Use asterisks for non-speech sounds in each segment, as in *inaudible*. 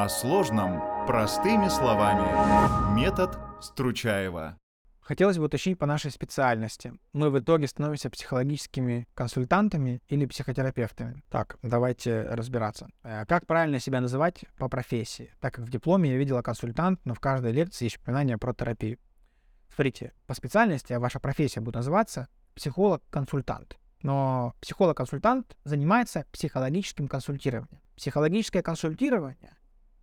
О сложном простыми словами. Метод Стручаева. Хотелось бы уточнить по нашей специальности. Мы в итоге становимся психологическими консультантами или психотерапевтами. Так, давайте разбираться. Э, как правильно себя называть по профессии? Так как в дипломе я видела консультант, но в каждой лекции есть упоминание про терапию. Смотрите, по специальности ваша профессия будет называться психолог-консультант. Но психолог-консультант занимается психологическим консультированием. Психологическое консультирование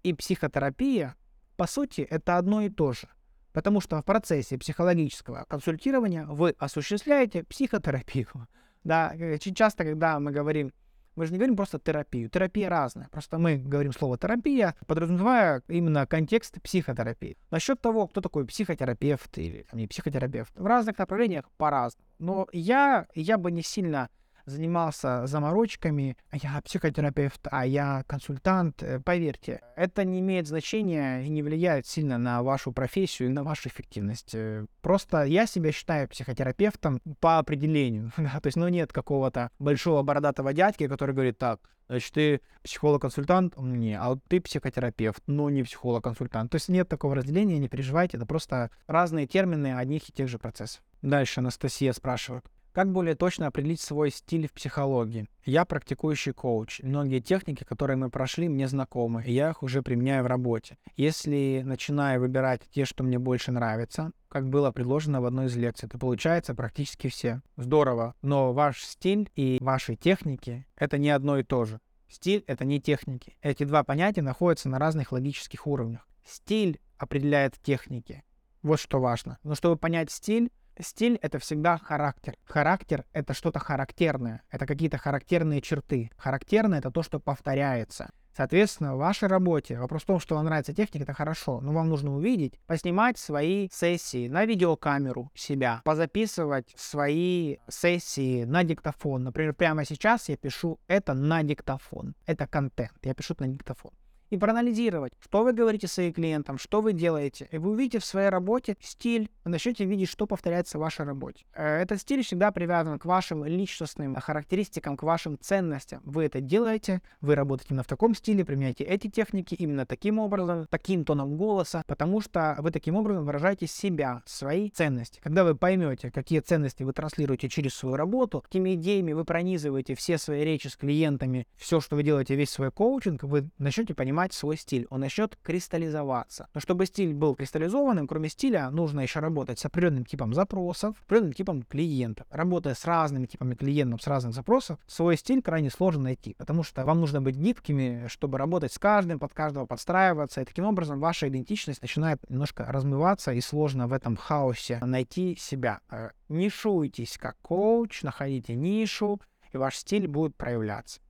и психотерапия, по сути, это одно и то же. Потому что в процессе психологического консультирования вы осуществляете психотерапию. *laughs* Да, очень часто, когда мы говорим, мы же не говорим просто терапию, терапия разная. Просто мы говорим слово терапия, подразумевая именно контекст психотерапии. Насчет того, кто такой психотерапевт или не психотерапевт, в разных направлениях по-разному. Но я, я бы не сильно занимался заморочками, а я психотерапевт, а я консультант, э, поверьте, это не имеет значения и не влияет сильно на вашу профессию и на вашу эффективность. Э, просто я себя считаю психотерапевтом по определению. *laughs* То есть, ну, нет какого-то большого бородатого дядьки, который говорит так, Значит, ты психолог-консультант? Не. А вот ты психотерапевт, но не психолог-консультант. То есть нет такого разделения, не переживайте. Это просто разные термины одних и тех же процессов. Дальше Анастасия спрашивает. Как более точно определить свой стиль в психологии? Я практикующий коуч. Многие техники, которые мы прошли, мне знакомы, и я их уже применяю в работе. Если начинаю выбирать те, что мне больше нравятся, как было предложено в одной из лекций, то получается практически все. Здорово, но ваш стиль и ваши техники — это не одно и то же. Стиль — это не техники. Эти два понятия находятся на разных логических уровнях. Стиль определяет техники. Вот что важно. Но чтобы понять стиль, Стиль — это всегда характер. Характер — это что-то характерное, это какие-то характерные черты. Характерное — это то, что повторяется. Соответственно, в вашей работе вопрос в том, что вам нравится техника, это хорошо, но вам нужно увидеть, поснимать свои сессии на видеокамеру себя, позаписывать свои сессии на диктофон. Например, прямо сейчас я пишу это на диктофон. Это контент, я пишу это на диктофон и проанализировать, что вы говорите своим клиентам, что вы делаете. И вы увидите в своей работе стиль, вы начнете видеть, что повторяется в вашей работе. Э, этот стиль всегда привязан к вашим личностным характеристикам, к вашим ценностям. Вы это делаете, вы работаете именно в таком стиле, применяете эти техники именно таким образом, таким тоном голоса, потому что вы таким образом выражаете себя, свои ценности. Когда вы поймете, какие ценности вы транслируете через свою работу, какими идеями вы пронизываете все свои речи с клиентами, все, что вы делаете, весь свой коучинг, вы начнете понимать, понимать свой стиль, он начнет кристаллизоваться. Но чтобы стиль был кристаллизованным, кроме стиля, нужно еще работать с определенным типом запросов, определенным типом клиентов. Работая с разными типами клиентов, с разных запросов, свой стиль крайне сложно найти, потому что вам нужно быть гибкими, чтобы работать с каждым, под каждого подстраиваться, и таким образом ваша идентичность начинает немножко размываться, и сложно в этом хаосе найти себя. Э, Нишуйтесь как коуч, находите нишу, и ваш стиль будет проявляться.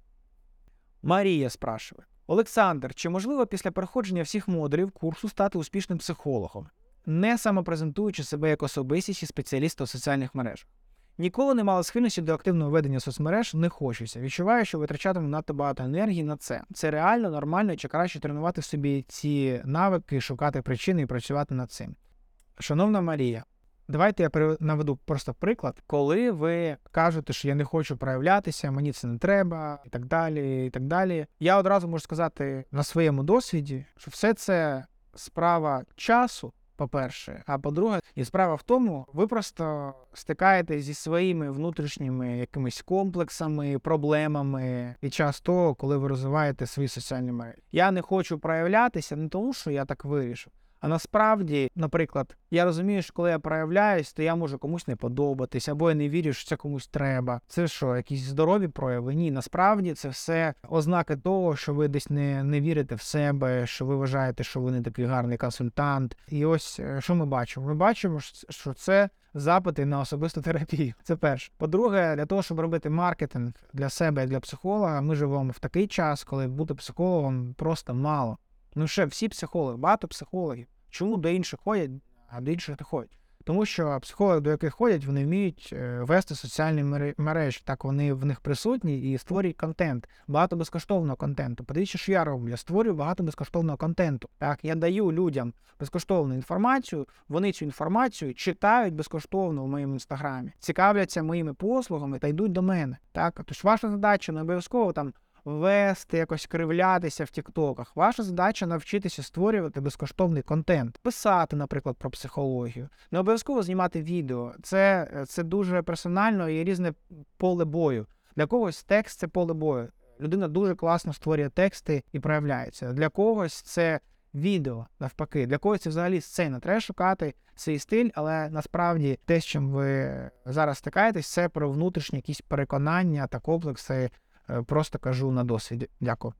Мария спрашивает. Олександр, чи можливо після проходження всіх модулів курсу стати успішним психологом, не самопрезентуючи себе як особистість і спеціаліста у соціальних мережах? Ніколи не мала схильності до активного ведення соцмереж, не хочеться. Відчуваю, що витрачатиму надто багато енергії на це. Це реально, нормально, чи краще тренувати собі ці навики, шукати причини і працювати над цим. Шановна Марія, Давайте я наведу просто приклад, коли ви кажете, що я не хочу проявлятися, мені це не треба, і так далі. і так далі. Я одразу можу сказати на своєму досвіді, що все це справа часу. По-перше, а по-друге, і справа в тому, ви просто стикаєтесь зі своїми внутрішніми якимись комплексами, проблемами під час того, коли ви розвиваєте свої соціальні мережі. Я не хочу проявлятися не тому, що я так вирішив, а насправді, наприклад, я розумію, що коли я проявляюсь, то я можу комусь не подобатись, або я не вірю, що це комусь треба. Це що, якісь здорові прояви? Ні, насправді це все ознаки того, що ви десь не не вірите в себе, що ви вважаєте, що ви не такий гарний консультант. І ось е, що ми бачимо? Ми бачимо, що це. Запити на особисту терапію. Це перше. По-друге, для того, щоб робити маркетинг для себе і для психолога, ми живемо в такий час, коли бути психологом просто мало. Ну ще всі психологи, багато психологів. Чому до інших ходять, а до інших не ходять? Тому що психологи, до яких ходять, вони вміють е, вести соціальні мережі. Так вони в них присутні і створюють контент, багато безкоштовного контенту. Подивіться, що я роблю. Я створюю багато безкоштовного контенту. Так, я даю людям безкоштовну інформацію. Вони цю інформацію читають безкоштовно в моєму інстаграмі, цікавляться моїми послугами та йдуть до мене. Так, тож ваша задача не обов'язково там вести, якось кривлятися в тіктоках. Ваша задача навчитися створювати безкоштовний контент, писати, наприклад, про психологію. Не обов'язково знімати відео. Це, це дуже персонально і різне поле бою. Для когось текст це поле бою. Людина дуже класно створює тексти і проявляється. Для когось це відео навпаки. Для когось це взагалі сцена. Треба шукати свій стиль, але насправді те, з чим ви зараз стикаєтесь, це про внутрішні якісь переконання та комплекси. Е, просто кажу на досвіді. Дякую.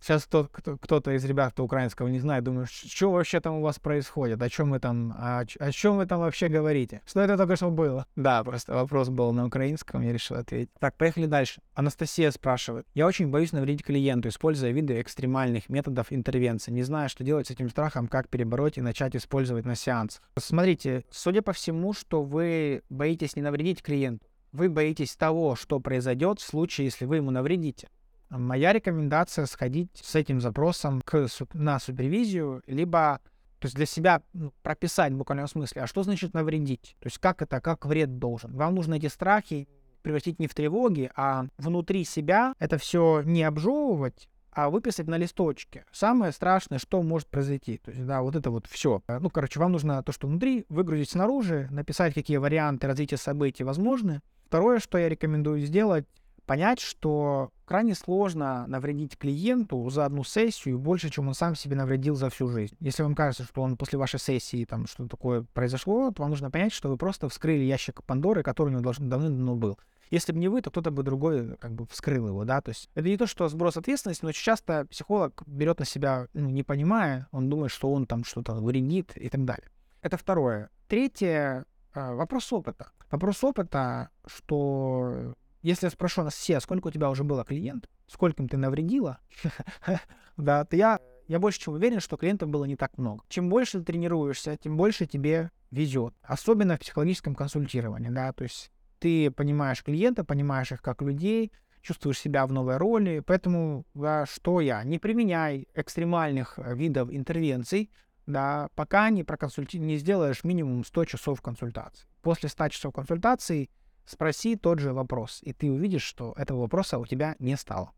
Сейчас тот, кто, кто-то из ребят, кто украинского не знает, думает, что вообще там у вас происходит, о чем вы там, о, о чем вы там вообще говорите? Что это только что было? Да, просто вопрос был на украинском, я решил ответить. Так, поехали дальше. Анастасия спрашивает. Я очень боюсь навредить клиенту, используя виды экстремальных методов интервенции. Не знаю, что делать с этим страхом, как перебороть и начать использовать на сеансах. Смотрите, судя по всему, что вы боитесь не навредить клиенту, вы боитесь того, что произойдет в случае, если вы ему навредите. Моя рекомендация сходить с этим запросом к, на супервизию, либо то есть для себя ну, прописать в буквальном смысле, а что значит навредить? То есть как это, как вред должен? Вам нужно эти страхи превратить не в тревоги, а внутри себя это все не обжевывать, а выписать на листочке. Самое страшное, что может произойти. То есть, да, вот это вот все. Ну, короче, вам нужно то, что внутри, выгрузить снаружи, написать, какие варианты развития событий возможны. Второе, что я рекомендую сделать, понять, что крайне сложно навредить клиенту за одну сессию больше, чем он сам себе навредил за всю жизнь. Если вам кажется, что он после вашей сессии там что-то такое произошло, то вам нужно понять, что вы просто вскрыли ящик Пандоры, который у него давным-давно был. Если бы не вы, то кто-то бы другой как бы вскрыл его, да, то есть это не то, что сброс ответственности, но очень часто психолог берет на себя, ну, не понимая, он думает, что он там что-то вредит и так далее. Это второе. Третье, вопрос опыта. Вопрос опыта, что если я спрошу нас все, сколько у тебя уже было клиентов, сколько им ты навредила, *laughs* да, то я, я больше чем уверен, что клиентов было не так много. Чем больше ты тренируешься, тем больше тебе везет. Особенно в психологическом консультировании, да, то есть ты понимаешь клиента, понимаешь их как людей, чувствуешь себя в новой роли. Поэтому да, что я? Не применяй экстремальных э, видов интервенций, да, пока не, проконсульти... не сделаешь минимум 100 часов консультации. После 100 часов консультации спроси тот же вопрос, и ты увидишь, что этого вопроса у тебя не стало.